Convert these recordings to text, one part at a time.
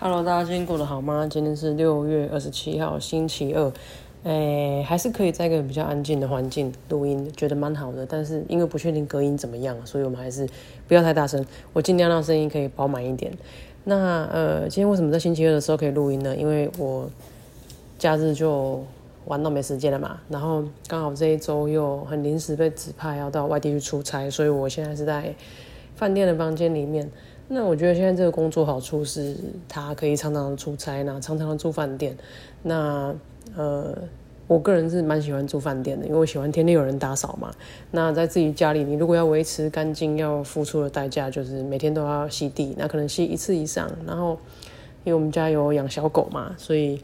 Hello，大家今天过得好吗？今天是六月二十七号，星期二。诶，还是可以在一个比较安静的环境录音，觉得蛮好的。但是因为不确定隔音怎么样，所以我们还是不要太大声。我尽量让声音可以饱满一点。那呃，今天为什么在星期二的时候可以录音呢？因为我假日就玩到没时间了嘛。然后刚好这一周又很临时被指派要到外地去出差，所以我现在是在饭店的房间里面。那我觉得现在这个工作好处是，他可以常常出差，那常常住饭店。那呃，我个人是蛮喜欢住饭店的，因为我喜欢天天有人打扫嘛。那在自己家里，你如果要维持干净，要付出的代价就是每天都要吸地，那可能吸一次以上。然后，因为我们家有养小狗嘛，所以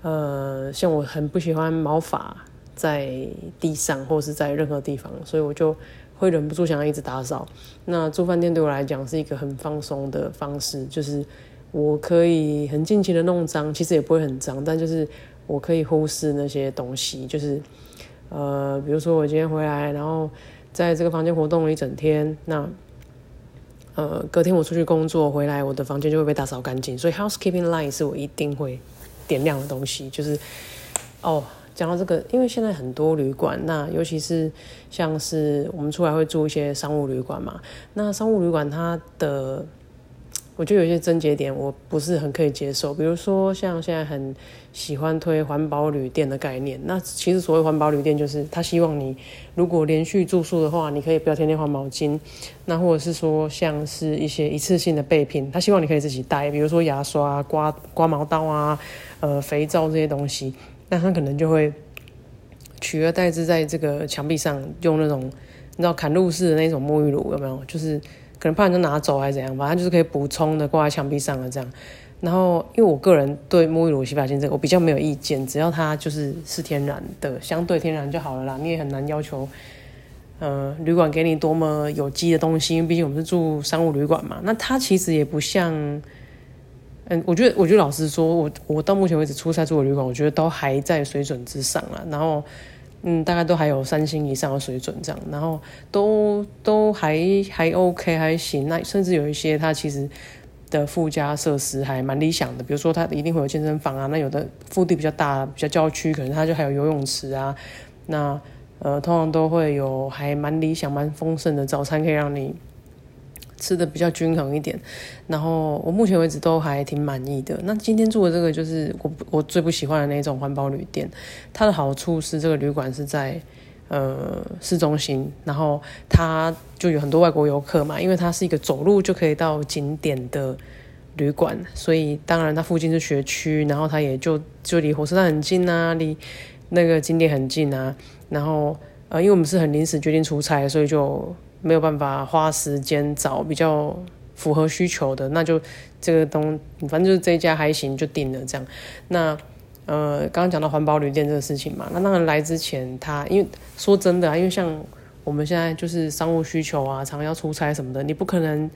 呃，像我很不喜欢毛发在地上或是在任何地方，所以我就。会忍不住想要一直打扫。那住饭店对我来讲是一个很放松的方式，就是我可以很尽情的弄脏，其实也不会很脏，但就是我可以忽视那些东西，就是呃，比如说我今天回来，然后在这个房间活动了一整天，那呃，隔天我出去工作回来，我的房间就会被打扫干净。所以 housekeeping line 是我一定会点亮的东西，就是哦。讲到这个，因为现在很多旅馆，那尤其是像是我们出来会住一些商务旅馆嘛，那商务旅馆它的，我觉得有些症结点我不是很可以接受，比如说像现在很喜欢推环保旅店的概念，那其实所谓环保旅店就是他希望你如果连续住宿的话，你可以不要天天换毛巾，那或者是说像是一些一次性的备品，他希望你可以自己带，比如说牙刷、刮刮毛刀啊、呃肥皂这些东西。那他可能就会取而代之，在这个墙壁上用那种你知道砍入式的那种沐浴乳，有没有？就是可能怕人家拿走还是怎样，反正就是可以补充的挂在墙壁上的这样。然后，因为我个人对沐浴乳、洗发精这个我比较没有意见，只要它就是是天然的，相对天然就好了啦。你也很难要求，呃，旅馆给你多么有机的东西，因为毕竟我们是住商务旅馆嘛。那它其实也不像。嗯，我觉得，我觉得老实说，我我到目前为止出差住的旅馆，我觉得都还在水准之上了。然后，嗯，大概都还有三星以上的水准这样，然后都都还还 OK 还行。那甚至有一些它其实的附加设施还蛮理想的，比如说它一定会有健身房啊。那有的腹地比较大、比较郊区，可能它就还有游泳池啊。那呃，通常都会有还蛮理想、蛮丰盛的早餐，可以让你。吃的比较均衡一点，然后我目前为止都还挺满意的。那今天住的这个就是我我最不喜欢的那种环保旅店。它的好处是这个旅馆是在呃市中心，然后它就有很多外国游客嘛，因为它是一个走路就可以到景点的旅馆，所以当然它附近是学区，然后它也就就离火车站很近啊，离那个景点很近啊。然后呃，因为我们是很临时决定出差，所以就。没有办法花时间找比较符合需求的，那就这个东，反正就是这一家还行，就定了这样。那呃，刚刚讲到环保旅店这个事情嘛，那当然来之前，他因为说真的啊，因为像我们现在就是商务需求啊，常常要出差什么的，你不可能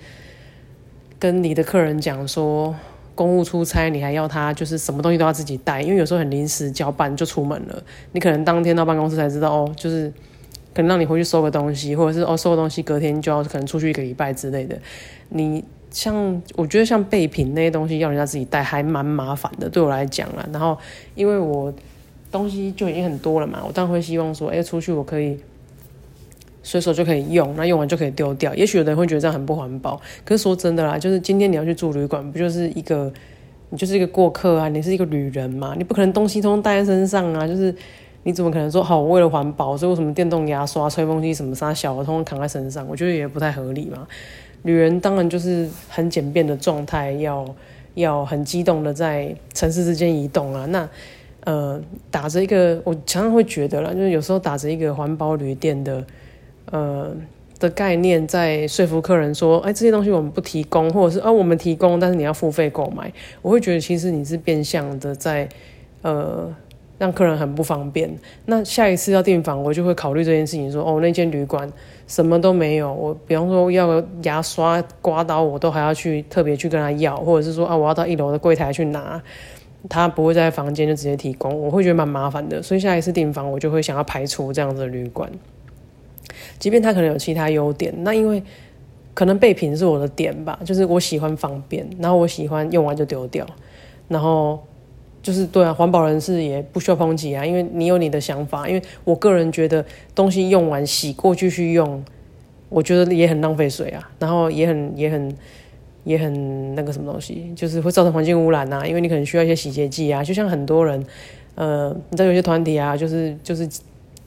跟你的客人讲说公务出差，你还要他就是什么东西都要自己带，因为有时候很临时交办就出门了，你可能当天到办公室才知道哦，就是。可能让你回去收个东西，或者是哦收个东西，隔天就要可能出去一个礼拜之类的。你像我觉得像备品那些东西要人家自己带，还蛮麻烦的，对我来讲啦。然后因为我东西就已经很多了嘛，我当然会希望说，哎，出去我可以随手就可以用，那用完就可以丢掉。也许有的人会觉得这样很不环保，可是说真的啦，就是今天你要去住旅馆，不就是一个你就是一个过客啊，你是一个旅人嘛，你不可能东西通通带在身上啊，就是。你怎么可能说好？为了环保，所以为什么电动牙刷、吹风机什么啥小的，通通扛在身上？我觉得也不太合理嘛。女人当然就是很简便的状态，要要很激动的在城市之间移动啊。那呃，打着一个，我常常会觉得啦，就是有时候打着一个环保旅店的呃的概念，在说服客人说，哎，这些东西我们不提供，或者是啊，我们提供，但是你要付费购买。我会觉得其实你是变相的在呃。让客人很不方便。那下一次要订房，我就会考虑这件事情，说哦，那间旅馆什么都没有。我比方说要牙刷、刮刀，我都还要去特别去跟他要，或者是说啊，我要到一楼的柜台去拿，他不会在房间就直接提供，我会觉得蛮麻烦的。所以下一次订房，我就会想要排除这样子的旅馆，即便他可能有其他优点。那因为可能备品是我的点吧，就是我喜欢方便，然后我喜欢用完就丢掉，然后就是对啊，环保人士也不需要抨击啊，因为你有你的想法，因为我个人觉得东西用完洗过继续用，我觉得也很浪费水啊，然后也很也很也很那个什么东西，就是会造成环境污染啊，因为你可能需要一些洗洁剂啊，就像很多人，呃，你知道有些团体啊，就是就是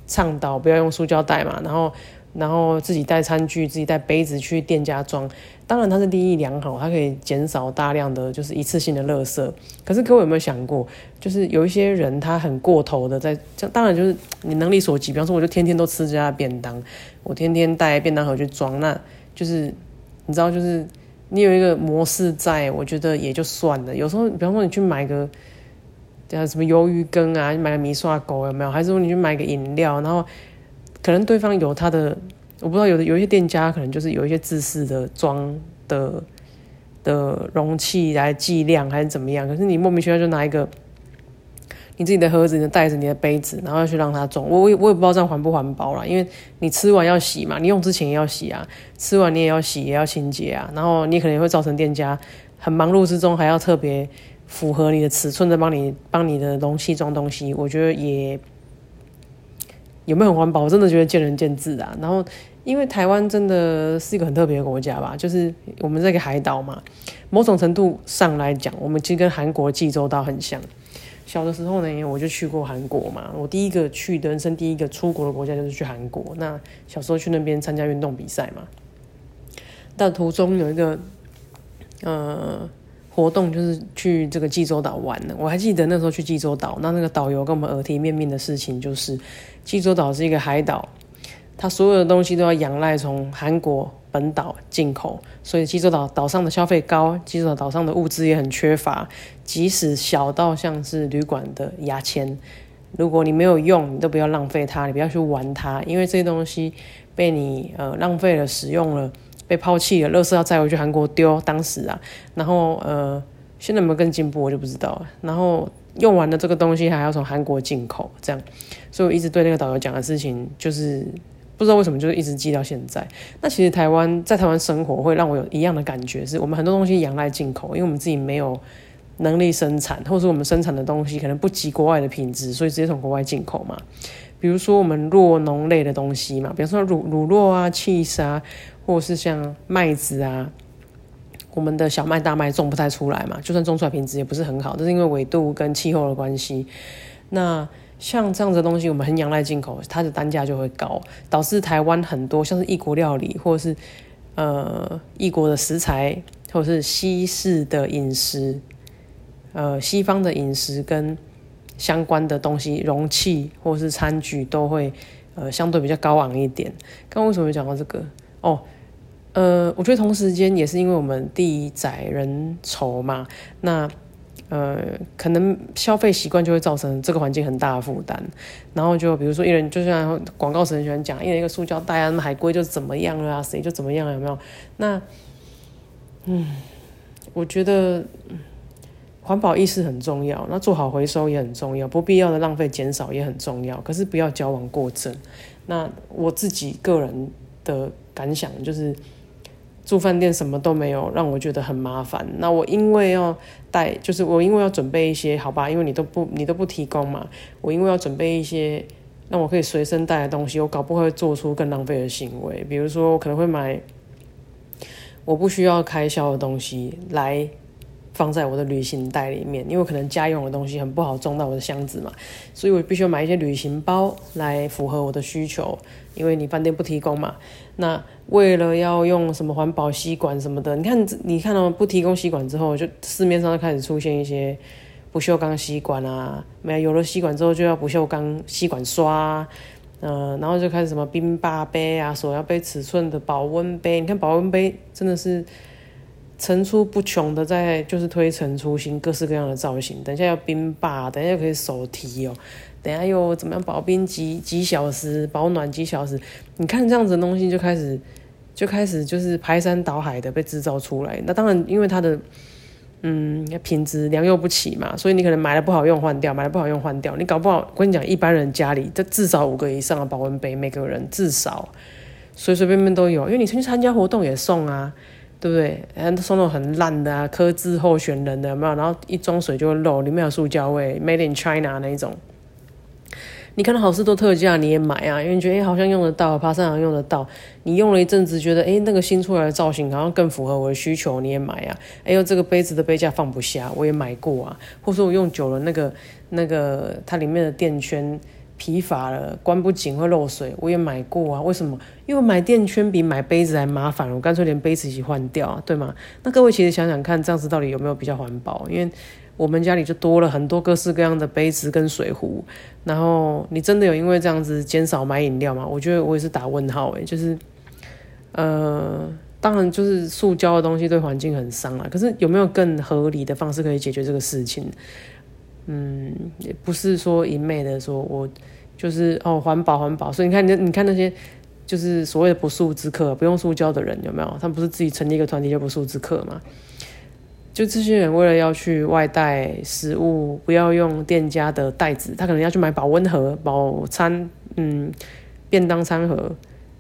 倡导不要用塑胶袋嘛，然后。然后自己带餐具、自己带杯子去店家装，当然它是利益良好，它可以减少大量的就是一次性的垃圾。可是各位有没有想过，就是有一些人他很过头的在，当然就是你能力所及，比方说我就天天都吃这家便当，我天天带便当盒去装，那就是你知道，就是你有一个模式在，我觉得也就算了。有时候比方说你去买个叫什么鱿鱼羹啊，买个米刷狗有没有？还是说你去买个饮料，然后。可能对方有他的，我不知道有的有一些店家可能就是有一些自私的装的的容器来计量还是怎么样，可是你莫名其妙就拿一个你自己的盒子、你的袋子、你的杯子，然后去让他装，我我我也不知道这样环不环保啦，因为你吃完要洗嘛，你用之前也要洗啊，吃完你也要洗也要清洁啊，然后你可能会造成店家很忙碌之中还要特别符合你的尺寸的帮你帮你的容器装东西，我觉得也。有没有很环保？我真的觉得见仁见智啊。然后，因为台湾真的是一个很特别的国家吧，就是我们这个海岛嘛，某种程度上来讲，我们其实跟韩国济州岛很像。小的时候呢，我就去过韩国嘛，我第一个去的人生第一个出国的国家就是去韩国。那小时候去那边参加运动比赛嘛，但途中有一个呃活动，就是去这个济州岛玩的。我还记得那时候去济州岛，那那个导游跟我们耳提面命的事情就是。济州岛是一个海岛，它所有的东西都要仰赖从韩国本岛进口，所以济州岛岛上的消费高，济州岛岛上的物资也很缺乏。即使小到像是旅馆的牙签，如果你没有用，你都不要浪费它，你不要去玩它，因为这些东西被你呃浪费了、使用了、被抛弃了，垃圾要再回去韩国丢。当时啊，然后呃，现在有没有更进步，我就不知道了。然后。用完的这个东西还要从韩国进口，这样，所以我一直对那个导游讲的事情，就是不知道为什么，就是一直记到现在。那其实台湾在台湾生活会让我有一样的感觉，是我们很多东西仰赖进口，因为我们自己没有能力生产，或者说我们生产的东西可能不及国外的品质，所以直接从国外进口嘛。比如说我们弱农类的东西嘛，比如说乳乳酪啊、cheese 啊，或是像麦子啊。我们的小麦、大麦种不太出来嘛，就算种出来品质也不是很好，这是因为纬度跟气候的关系。那像这样子的东西，我们很仰赖进口，它的单价就会高，导致台湾很多像是异国料理，或者是呃异国的食材，或者是西式的饮食，呃西方的饮食跟相关的东西，容器或是餐具都会呃相对比较高昂一点。刚为什么讲到这个？哦。呃，我觉得同时间也是因为我们地窄人稠嘛，那呃，可能消费习惯就会造成这个环境很大的负担。然后就比如说一人，就像广告词很喜欢讲，一人一个塑胶袋啊，那海龟就怎么样了啊，谁就怎么样，有没有？那嗯，我觉得环保意识很重要，那做好回收也很重要，不必要的浪费减少也很重要。可是不要矫枉过正。那我自己个人的感想就是。住饭店什么都没有，让我觉得很麻烦。那我因为要带，就是我因为要准备一些，好吧，因为你都不你都不提供嘛，我因为要准备一些让我可以随身带的东西，我搞不会做出更浪费的行为。比如说，我可能会买我不需要开销的东西来放在我的旅行袋里面，因为可能家用的东西很不好装到我的箱子嘛，所以我必须要买一些旅行包来符合我的需求。因为你饭店不提供嘛，那为了要用什么环保吸管什么的，你看你看到不提供吸管之后，就市面上就开始出现一些不锈钢吸管啊，没有了吸管之后就要不锈钢吸管刷，嗯，然后就开始什么冰霸杯啊，手摇杯尺寸的保温杯，你看保温杯真的是层出不穷的在就是推陈出新，各式各样的造型，等一下要冰霸，等一下可以手提哦。等下又怎么样？保冰几几小时，保暖几小时？你看这样子的东西就开始就开始就是排山倒海的被制造出来。那当然，因为它的嗯品质良莠不齐嘛，所以你可能买了不好用换掉，买了不好用换掉。你搞不好，我跟你讲，一般人家里这至少五个以上的保温杯，每个人至少。随随便便都有，因为你出去参加活动也送啊，对不对？然后送那种很烂的啊，科字候选人的有没有？然后一装水就会漏，里面有塑胶味，Made in China 那一种。你看到好事多特价，你也买啊，因为你觉得哎好像用得到，爬山好像用得到。你用了一阵子，觉得哎那个新出来的造型好像更符合我的需求，你也买啊。哎呦这个杯子的杯架放不下，我也买过啊。或者说我用久了，那个那个它里面的垫圈疲乏了，关不紧会漏水，我也买过啊。为什么？因为买垫圈比买杯子还麻烦，我干脆连杯子一起换掉啊，对吗？那各位其实想想看，这样子到底有没有比较环保？因为我们家里就多了很多各式各样的杯子跟水壶，然后你真的有因为这样子减少买饮料吗？我觉得我也是打问号诶，就是，呃，当然就是塑胶的东西对环境很伤啊，可是有没有更合理的方式可以解决这个事情？嗯，也不是说一昧的说我就是哦环保环保，所以你看你你看那些就是所谓的不速之客，不用塑胶的人有没有？他们不是自己成立一个团体叫不速之客吗？就这些人为了要去外带食物，不要用店家的袋子，他可能要去买保温盒、保餐，嗯，便当餐盒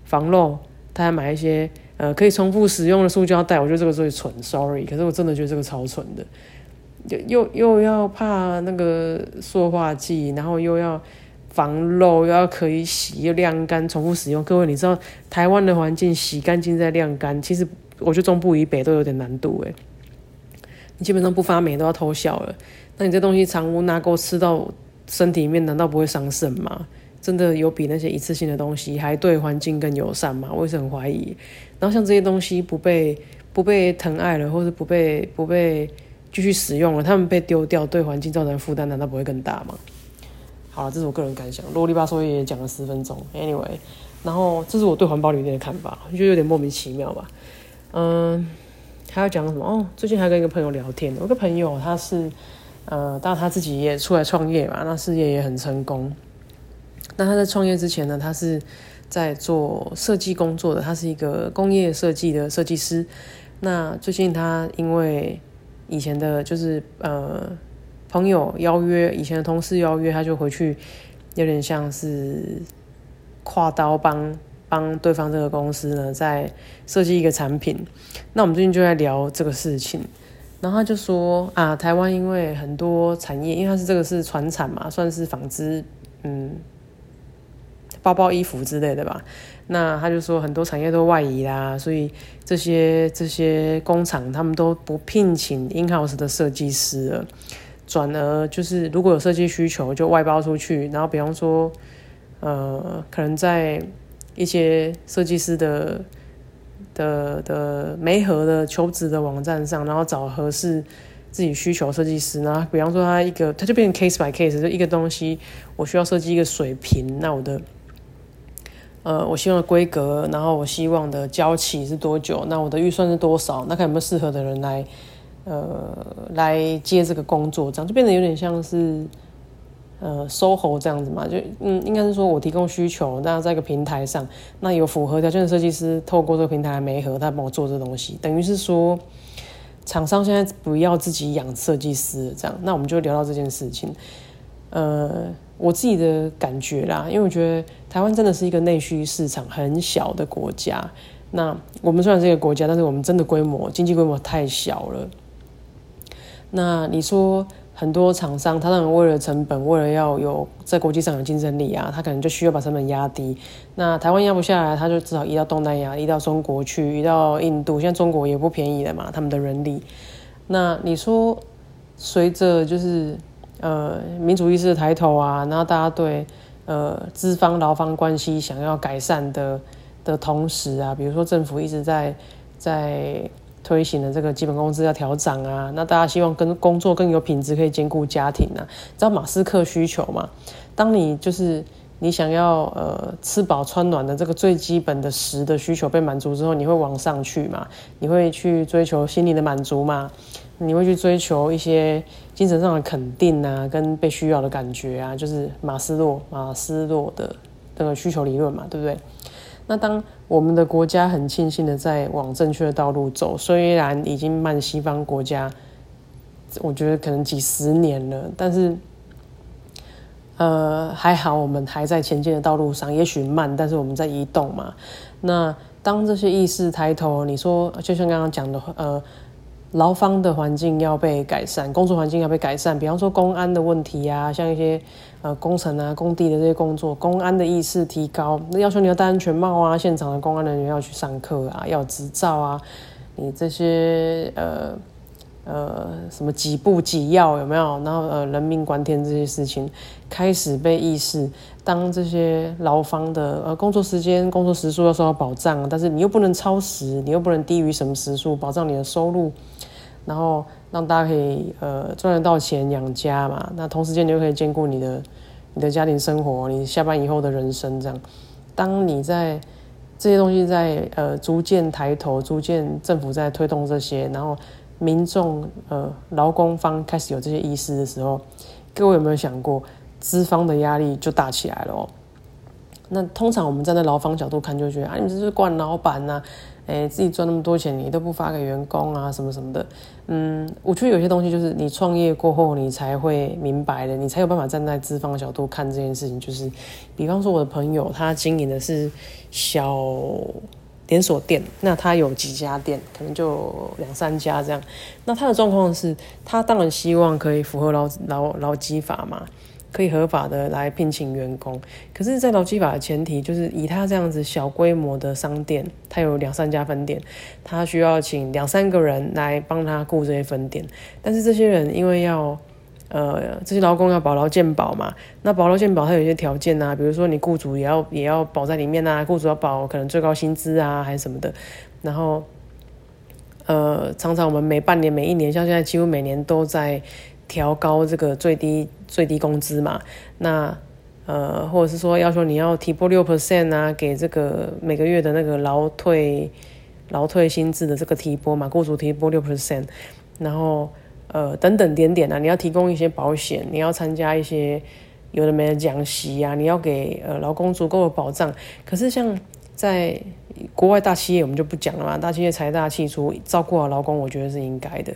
防漏，他还买一些呃可以重复使用的塑胶袋。我觉得这个最蠢，sorry，可是我真的觉得这个超蠢的，又又又要怕那个塑化剂，然后又要防漏，又要可以洗又晾干，重复使用。各位，你知道台湾的环境洗干净再晾干，其实我觉得中部以北都有点难度诶。你基本上不发霉都要偷笑了，那你这东西藏污纳垢吃到身体里面，难道不会伤肾吗？真的有比那些一次性的东西还对环境更友善吗？我也是很怀疑。然后像这些东西不被不被疼爱了，或是不被不被继续使用了，他们被丢掉，对环境造成负担，难道不会更大吗？好了，这是我个人感想，啰里吧嗦也讲了十分钟。Anyway，然后这是我对环保理念的看法，我觉得有点莫名其妙吧。嗯。还要讲什么？哦，最近还跟一个朋友聊天。有个朋友，他是，呃，当然他自己也出来创业嘛，那事业也很成功。那他在创业之前呢，他是在做设计工作的，他是一个工业设计的设计师。那最近他因为以前的，就是呃朋友邀约，以前的同事邀约，他就回去，有点像是跨刀帮。帮对方这个公司呢，在设计一个产品。那我们最近就在聊这个事情，然后他就说啊，台湾因为很多产业，因为它是这个是传产嘛，算是纺织，嗯，包包、衣服之类的吧。那他就说很多产业都外移啦，所以这些这些工厂他们都不聘请 in house 的设计师了，转而就是如果有设计需求就外包出去，然后比方说，呃，可能在一些设计师的的的媒合的求职的网站上，然后找合适自己需求设计师，然后比方说他一个，他就变成 case by case，就一个东西我需要设计一个水平，那我的呃我希望的规格，然后我希望的交期是多久，那我的预算是多少，那看有没有适合的人来呃来接这个工作，这样就变得有点像是。呃，SOHO 这样子嘛，就嗯，应该是说我提供需求，那在一个平台上，那有符合条件的设计师透过这个平台没合，他帮我做这东西，等于是说，厂商现在不要自己养设计师这样，那我们就聊到这件事情。呃，我自己的感觉啦，因为我觉得台湾真的是一个内需市场很小的国家，那我们虽然是一个国家，但是我们真的规模经济规模太小了。那你说？很多厂商，他当然为了成本，为了要有在国际上有竞争力啊，他可能就需要把成本压低。那台湾压不下来，他就只好移到东南亚，移到中国去，移到印度。现在中国也不便宜了嘛，他们的人力。那你说，随着就是呃民主意识的抬头啊，然后大家对呃资方劳方关系想要改善的的同时啊，比如说政府一直在在。推行的这个基本工资要调涨啊，那大家希望跟工作更有品质，可以兼顾家庭啊。知道马斯克需求嘛？当你就是你想要呃吃饱穿暖的这个最基本的食的需求被满足之后，你会往上去嘛？你会去追求心理的满足嘛？你会去追求一些精神上的肯定啊，跟被需要的感觉啊，就是马斯洛马斯洛的这个需求理论嘛，对不对？那当我们的国家很庆幸的在往正确的道路走，虽然已经慢西方国家，我觉得可能几十年了，但是，呃，还好我们还在前进的道路上，也许慢，但是我们在移动嘛。那当这些意识抬头，你说就像刚刚讲的，呃，劳方的环境要被改善，工作环境要被改善，比方说公安的问题啊，像一些呃工程啊、工地的这些工作，公安的意识提高，那要求你要戴安全帽啊，现场的公安人员要去上课啊，要执照啊，你这些呃。呃，什么几步几要有没有？然后呃，人命关天这些事情开始被意识。当这些劳方的呃工作时间、工作时数要受到保障，但是你又不能超时，你又不能低于什么时数，保障你的收入，然后让大家可以呃赚得到钱养家嘛。那同时间你又可以兼顾你的你的家庭生活，你下班以后的人生这样。当你在这些东西在呃逐渐抬头，逐渐政府在推动这些，然后。民众呃，劳工方开始有这些意识的时候，各位有没有想过，资方的压力就大起来了哦？那通常我们站在劳方角度看，就觉得啊，你这是惯老板呐，哎，自己赚那么多钱，你都不发给员工啊，什么什么的。嗯，我觉得有些东西就是你创业过后，你才会明白的，你才有办法站在资方的角度看这件事情。就是，比方说我的朋友，他经营的是小。连锁店，那他有几家店，可能就两三家这样。那他的状况是，他当然希望可以符合劳劳劳基法嘛，可以合法的来聘请员工。可是，在劳基法的前提，就是以他这样子小规模的商店，他有两三家分店，他需要请两三个人来帮他雇这些分店。但是这些人因为要呃，这些劳工要保劳健保嘛？那保劳健保它有一些条件呐，比如说你雇主也要也要保在里面呐，雇主要保可能最高薪资啊，还是什么的。然后，呃，常常我们每半年、每一年，像现在几乎每年都在调高这个最低最低工资嘛。那呃，或者是说要求你要提拨六 percent 啊，给这个每个月的那个劳退劳退薪资的这个提拨嘛，雇主提拨六 percent，然后。呃，等等点点啊，你要提供一些保险，你要参加一些有的没的讲习啊，你要给呃劳工足够的保障。可是像在国外大企业，我们就不讲了嘛，大企业财大气粗，照顾好劳工，我觉得是应该的。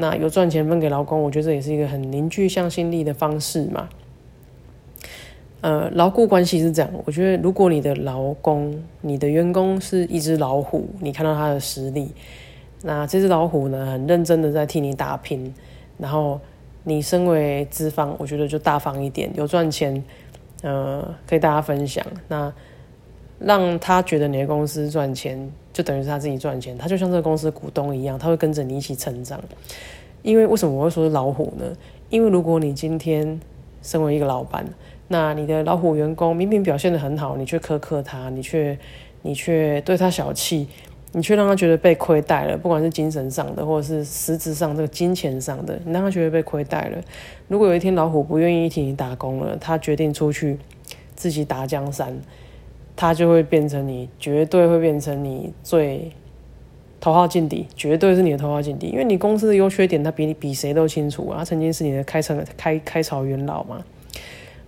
那有赚钱分给劳工，我觉得这也是一个很凝聚向心力的方式嘛。呃，牢固关系是这样，我觉得如果你的劳工、你的员工是一只老虎，你看到他的实力。那这只老虎呢，很认真的在替你打拼，然后你身为资方，我觉得就大方一点，有赚钱，呃，可以大家分享。那让他觉得你的公司赚钱，就等于是他自己赚钱，他就像这个公司股东一样，他会跟着你一起成长。因为为什么我会说是老虎呢？因为如果你今天身为一个老板，那你的老虎员工明明表现的很好，你却苛刻他，你却你却对他小气。你却让他觉得被亏待了，不管是精神上的，或者是实质上这个金钱上的，你让他觉得被亏待了。如果有一天老虎不愿意替你打工了，他决定出去自己打江山，他就会变成你，绝对会变成你最头号劲敌，绝对是你的头号劲敌，因为你公司的优缺点，他比你比谁都清楚啊，他曾经是你的开城开开朝元老嘛。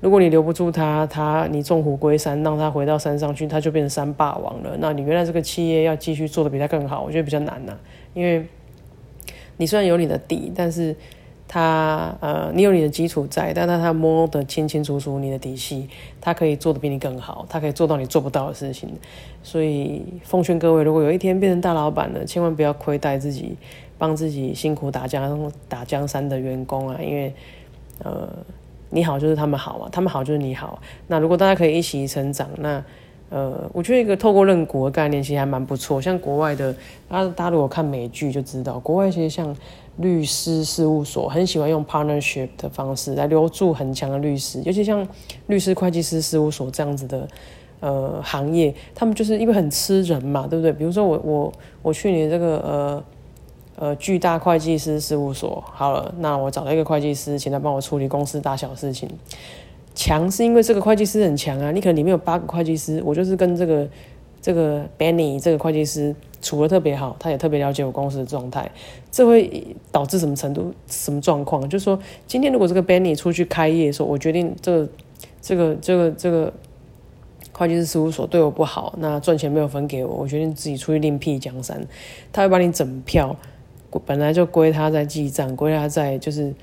如果你留不住他，他你纵虎归山，让他回到山上去，他就变成山霸王了。那你原来这个企业要继续做的比他更好，我觉得比较难呐。因为你虽然有你的底，但是他呃，你有你的基础在，但他他摸得清清楚楚你的底细，他可以做的比你更好，他可以做到你做不到的事情。所以奉劝各位，如果有一天变成大老板了，千万不要亏待自己，帮自己辛苦打江打江山的员工啊，因为呃。你好就是他们好啊，他们好就是你好。那如果大家可以一起成长，那呃，我觉得一个透过认股的概念其实还蛮不错。像国外的，大家大家如果看美剧就知道，国外其实像律师事务所很喜欢用 partnership 的方式来留住很强的律师，尤其像律师、会计师事务所这样子的呃行业，他们就是因为很吃人嘛，对不对？比如说我我我去年这个呃。呃，巨大会计师事务所好了，那我找了一个会计师，请他帮我处理公司大小事情。强是因为这个会计师很强啊，你可能里面有八个会计师，我就是跟这个这个 Benny 这个会计师处的特别好，他也特别了解我公司的状态。这会导致什么程度、什么状况？就是说，今天如果这个 Benny 出去开业的时候，我决定这个这个这个这个会计师事务所对我不好，那赚钱没有分给我，我决定自己出去另辟江山。他会把你整票。本来就归他在记账，归他在就是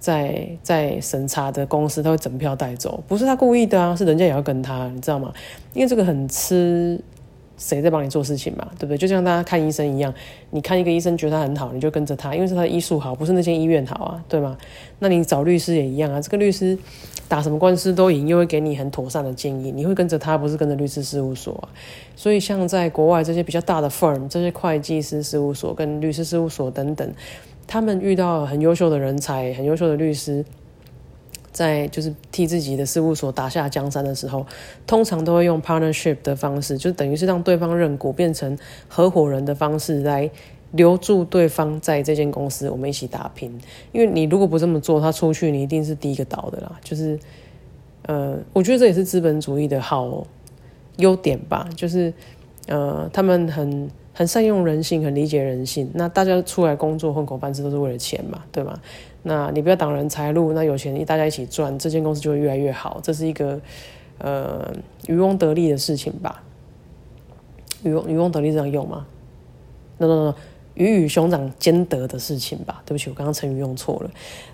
在在审查的公司，他会整票带走，不是他故意的啊，是人家也要跟他，你知道吗？因为这个很吃谁在帮你做事情嘛，对不对？就像大家看医生一样，你看一个医生觉得他很好，你就跟着他，因为是他的医术好，不是那些医院好啊，对吗？那你找律师也一样啊，这个律师打什么官司都赢，又会给你很妥善的建议，你会跟着他，不是跟着律师事务所啊。所以像在国外这些比较大的 firm，这些会计师事务所跟律师事务所等等。他们遇到很优秀的人才、很优秀的律师，在就是替自己的事务所打下江山的时候，通常都会用 partnership 的方式，就等于是让对方认股，变成合伙人的方式来留住对方在这间公司，我们一起打拼。因为你如果不这么做，他出去你一定是第一个倒的啦。就是，呃，我觉得这也是资本主义的好优点吧，就是呃，他们很。很善用人性，很理解人性。那大家出来工作混口饭吃都是为了钱嘛，对吗？那你不要挡人财路，那有钱大家一起赚，这间公司就会越来越好。这是一个呃渔翁得利的事情吧？渔翁渔翁得利这样用吗那那那鱼与熊掌兼得的事情吧？对不起，我刚刚成语用错了。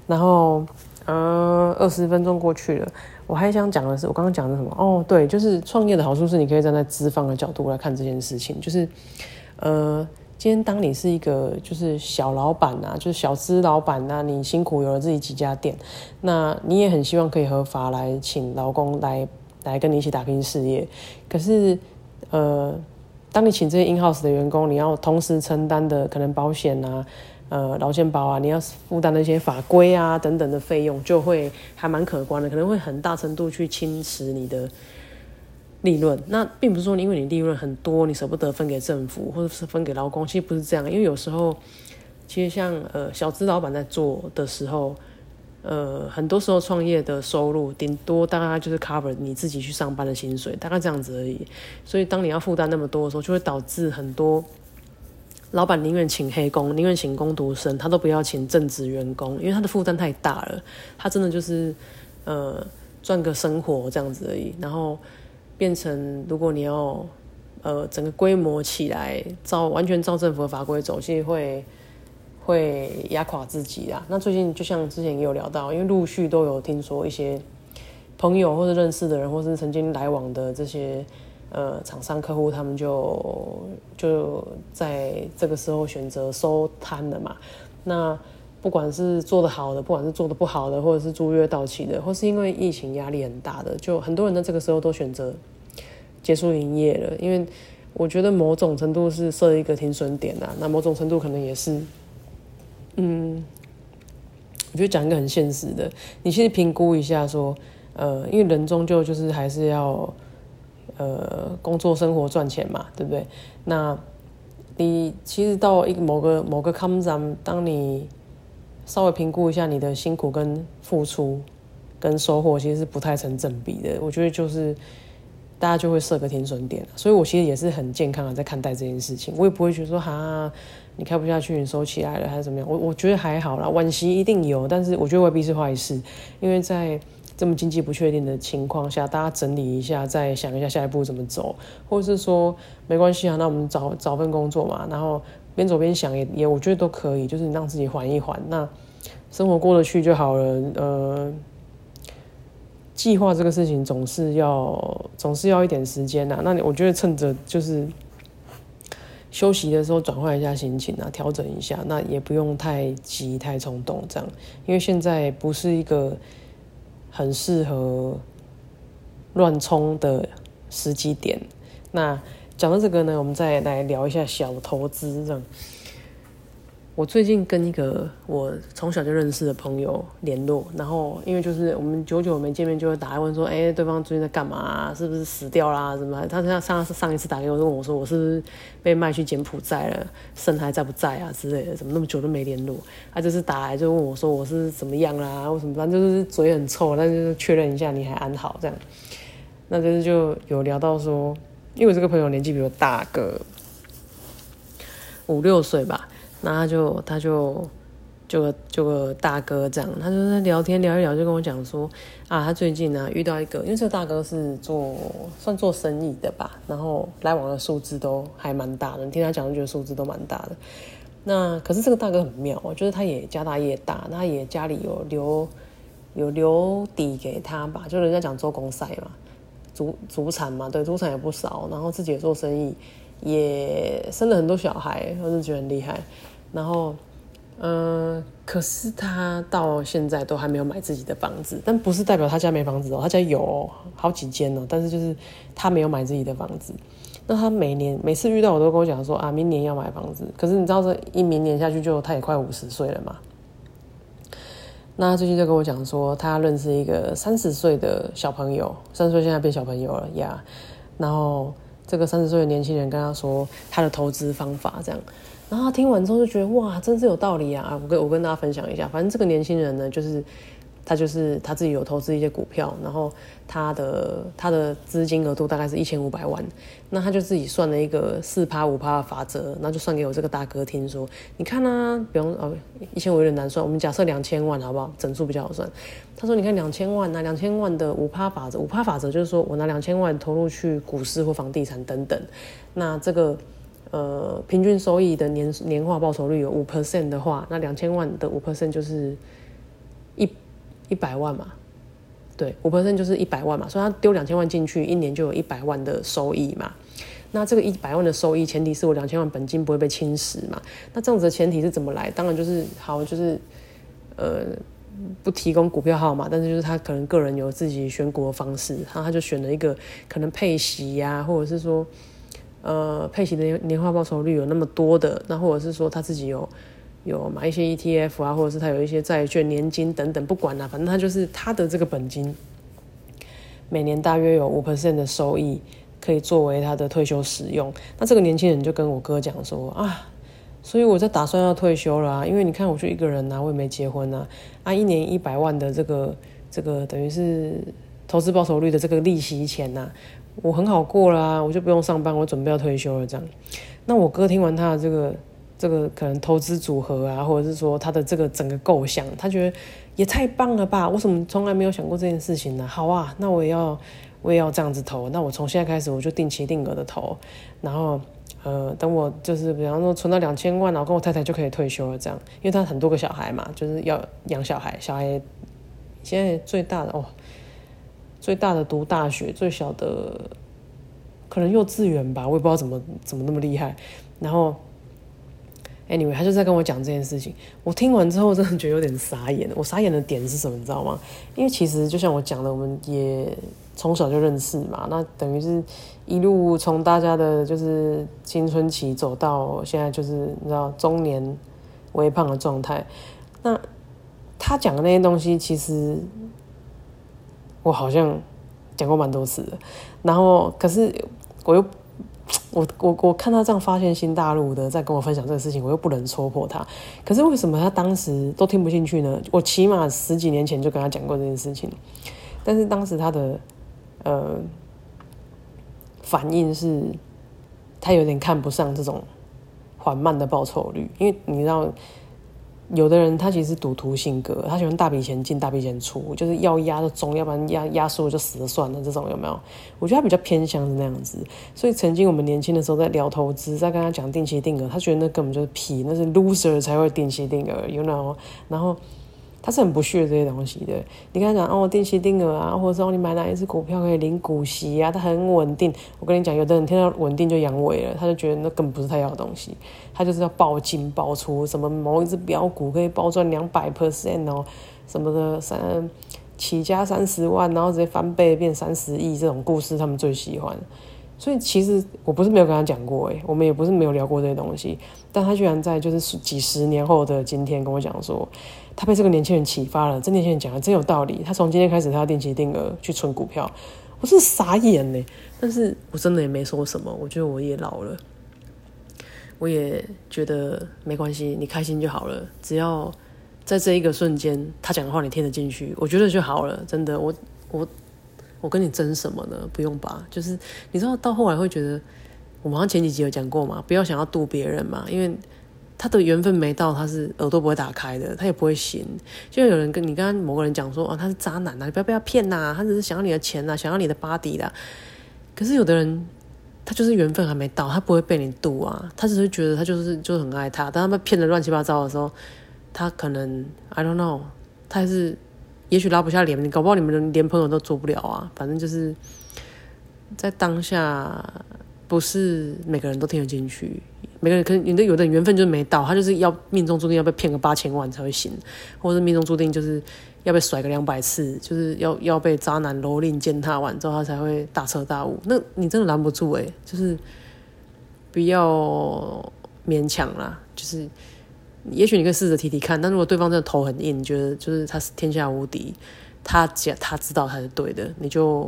然后呃，二十分钟过去了，我还想讲的是，我刚刚讲的什么？哦，对，就是创业的好处是你可以站在资方的角度来看这件事情，就是。呃，今天当你是一个就是小老板呐，就是小资老板呐，你辛苦有了自己几家店，那你也很希望可以合法来请劳工来来跟你一起打拼事业。可是，呃，当你请这些 in house 的员工，你要同时承担的可能保险啊、呃劳健保啊，你要负担的一些法规啊等等的费用，就会还蛮可观的，可能会很大程度去侵蚀你的。利润，那并不是说因为你利润很多，你舍不得分给政府或者是分给劳工，其实不是这样。因为有时候，其实像呃小资老板在做的时候，呃很多时候创业的收入顶多大概就是 cover 你自己去上班的薪水，大概这样子而已。所以当你要负担那么多的时候，就会导致很多老板宁愿请黑工，宁愿请工读生，他都不要请正职员工，因为他的负担太大了。他真的就是呃赚个生活这样子而已，然后。变成，如果你要，呃，整个规模起来，照完全照政府的法规走，其实会会压垮自己啊。那最近就像之前也有聊到，因为陆续都有听说一些朋友或者认识的人，或是曾经来往的这些呃厂商客户，他们就就在这个时候选择收摊了嘛。那不管是做的好的，不管是做的不好的，或者是租约到期的，或是因为疫情压力很大的，就很多人在这个时候都选择结束营业了。因为我觉得某种程度是设一个停损点啊，那某种程度可能也是，嗯，我觉得讲一个很现实的，你其实评估一下说，呃，因为人终究就是还是要呃工作、生活、赚钱嘛，对不对？那你其实到一某个某个 come 当你稍微评估一下你的辛苦跟付出跟收获，其实是不太成正比的。我觉得就是大家就会设个停损点，所以我其实也是很健康的在看待这件事情。我也不会觉得说哈，你开不下去，你收起来了还是怎么样？我我觉得还好啦，惋惜一定有，但是我觉得未必是坏事，因为在这么经济不确定的情况下，大家整理一下，再想一下下一步怎么走，或者是说没关系啊，那我们找找份工作嘛，然后。边走边想也也，我觉得都可以，就是你让自己缓一缓，那生活过得去就好了。呃，计划这个事情总是要总是要一点时间呐。那你我觉得趁着就是休息的时候转换一下心情啊，调整一下，那也不用太急太冲动这样，因为现在不是一个很适合乱冲的时机点。那。讲到这个呢，我们再来聊一下小投资。这样，我最近跟一个我从小就认识的朋友联络，然后因为就是我们久久没见面，就会打来问说：“哎，对方最近在干嘛？是不是死掉啦？什么？”他上上上一次打给我，问我说：“我是不是被卖去柬埔寨了？肾还在不在啊？之类的？怎么那么久都没联络？”他就是打来就问我说：“我是怎么样啦？为什么？反正就是嘴很臭，但就是确认一下你还安好这样。”那就是就有聊到说。因为我这个朋友年纪比我大个五六岁吧，那他就他就就就个大哥这样，他就在聊天聊一聊，就跟我讲说啊，他最近呢遇到一个，因为这个大哥是做算做生意的吧，然后来往的数字都还蛮大的，听他讲就觉得数字都蛮大的。那可是这个大哥很妙，就是他也家大业大，他也家里有留有留底给他吧，就人家讲做公赛嘛，祖祖产嘛，对，祖产也不少，然后自己也做生意，也生了很多小孩，我就觉得很厉害。然后，嗯，可是他到现在都还没有买自己的房子，但不是代表他家没房子哦，他家有好几间哦，但是就是他没有买自己的房子。那他每年每次遇到我都跟我讲说啊，明年要买房子。可是你知道这一明年下去就他也快五十岁了嘛。那他最近就跟我讲说，他认识一个三十岁的小朋友，三十岁现在变小朋友了呀。然后这个三十岁的年轻人跟他说他的投资方法这样。然后他听完之后就觉得哇，真是有道理啊！我跟我跟大家分享一下，反正这个年轻人呢，就是。他就是他自己有投资一些股票，然后他的他的资金额度大概是一千五百万，那他就自己算了一个四趴五趴的法则，那就算给我这个大哥听说，你看啊，比方哦一千五有点难算，我们假设两千万好不好？整数比较好算。他说你看两千万拿两千万的五趴法则，五趴法则就是说我拿两千万投入去股市或房地产等等，那这个呃平均收益的年年化报酬率有五 percent 的话，那两千万的五 percent 就是。一百万嘛，对，五 percent 就是一百万嘛，所以他丢两千万进去，一年就有一百万的收益嘛。那这个一百万的收益，前提是我两千万本金不会被侵蚀嘛。那这样子的前提是怎么来？当然就是好，就是呃不提供股票号码，但是就是他可能个人有自己选股的方式，然后他就选了一个可能配息呀，或者是说呃配息的年化报酬率有那么多的，那或者是说他自己有。有买一些 ETF 啊，或者是他有一些债券、年金等等，不管啦，反正他就是他的这个本金，每年大约有五 percent 的收益可以作为他的退休使用。那这个年轻人就跟我哥讲说啊，所以我在打算要退休了啊，因为你看我就一个人呐，我也没结婚呐，啊，一年一百万的这个这个等于是投资报酬率的这个利息钱呐，我很好过啦，我就不用上班，我准备要退休了这样。那我哥听完他的这个。这个可能投资组合啊，或者是说他的这个整个构想，他觉得也太棒了吧？为什么从来没有想过这件事情呢？好啊，那我也要我也要这样子投。那我从现在开始我就定期定额的投，然后呃，等我就是比方说存到两千万，然后跟我太太就可以退休了。这样，因为他很多个小孩嘛，就是要养小孩，小孩现在最大的哦，最大的读大学，最小的可能幼稚园吧，我也不知道怎么怎么那么厉害，然后。Anyway，他就在跟我讲这件事情。我听完之后，真的觉得有点傻眼。我傻眼的点是什么？你知道吗？因为其实就像我讲的，我们也从小就认识嘛。那等于是一路从大家的就是青春期走到现在，就是你知道中年微胖的状态。那他讲的那些东西，其实我好像讲过蛮多次的。然后，可是我又。我我我看他这样发现新大陆的，在跟我分享这个事情，我又不能戳破他。可是为什么他当时都听不进去呢？我起码十几年前就跟他讲过这件事情，但是当时他的呃反应是，他有点看不上这种缓慢的报酬率，因为你知道。有的人他其实赌徒性格，他喜欢大笔钱进大笔钱出，就是要压就中，要不然压压输就死了算了。这种有没有？我觉得他比较偏向是那样子。所以曾经我们年轻的时候在聊投资，在跟他讲定期定额，他觉得那根本就是屁，那是 loser 才会定期定额，you know？然后。他是很不屑这些东西的。你跟他讲哦，定期定额啊，或者说你买哪一只股票可以领股息啊，它很稳定。我跟你讲，有的人听到稳定就阳痿了，他就觉得那根本不是他要的东西。他就是要爆进爆出，什么某一只标股可以包赚两百 percent 哦，什么的三起家三十万，然后直接翻倍变三十亿这种故事，他们最喜欢。所以其实我不是没有跟他讲过，诶，我们也不是没有聊过这些东西，但他居然在就是几十年后的今天跟我讲说，他被这个年轻人启发了，这年轻人讲的真有道理，他从今天开始他要定期定额去存股票，我是傻眼呢，但是我真的也没说什么，我觉得我也老了，我也觉得没关系，你开心就好了，只要在这一个瞬间他讲的话你听得进去，我觉得就好了，真的，我我。我跟你争什么呢？不用吧，就是你知道到后来会觉得，我们好像前几集有讲过嘛，不要想要渡别人嘛，因为他的缘分没到，他是耳朵不会打开的，他也不会醒。就有人跟你刚刚某个人讲说，啊，他是渣男呐，你不要被他骗呐，他只是想要你的钱呐，想要你的 body 啦。可是有的人他就是缘分还没到，他不会被你渡啊，他只是觉得他就是就是很爱他，但他被骗的乱七八糟的时候，他可能 I don't know，他还是也许拉不下脸，你搞不好你们连朋友都做不了啊，反正就是在当下，不是每个人都听得进去。每个人可能你的有的缘分就是没到，他就是要命中注定要被骗个八千万才会醒，或者命中注定就是要被甩个两百次，就是要要被渣男蹂躏践踏完之后他才会大彻大悟。那你真的拦不住哎，就是不要勉强啦。就是也许你可以试着提提看，但如果对方真的头很硬，你觉得就是他是天下无敌，他讲他知道他是对的，你就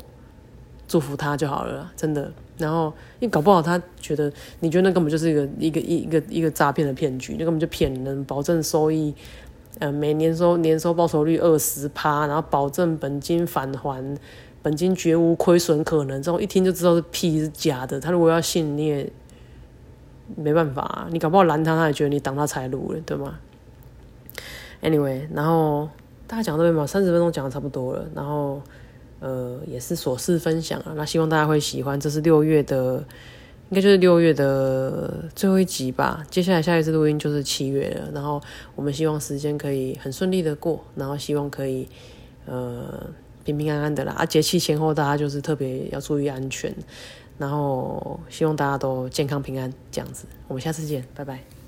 祝福他就好了，真的。然后，你搞不好他觉得，你觉得那根本就是一个一个一一个一个诈骗的骗局，那根本就骗人，保证收益，呃，每年收年收报酬率二十趴，然后保证本金返还，本金绝无亏损可能，这种一听就知道是屁是假的。他如果要信，你也没办法，你搞不好拦他，他也觉得你挡他财路了，对吗？Anyway，然后大家讲到这边嘛，三十分钟讲的差不多了，然后。呃，也是琐事分享啊，那希望大家会喜欢。这是六月的，应该就是六月的最后一集吧。接下来下一次录音就是七月了，然后我们希望时间可以很顺利的过，然后希望可以呃平平安安的啦。啊，节气前后大家就是特别要注意安全，然后希望大家都健康平安这样子。我们下次见，拜拜。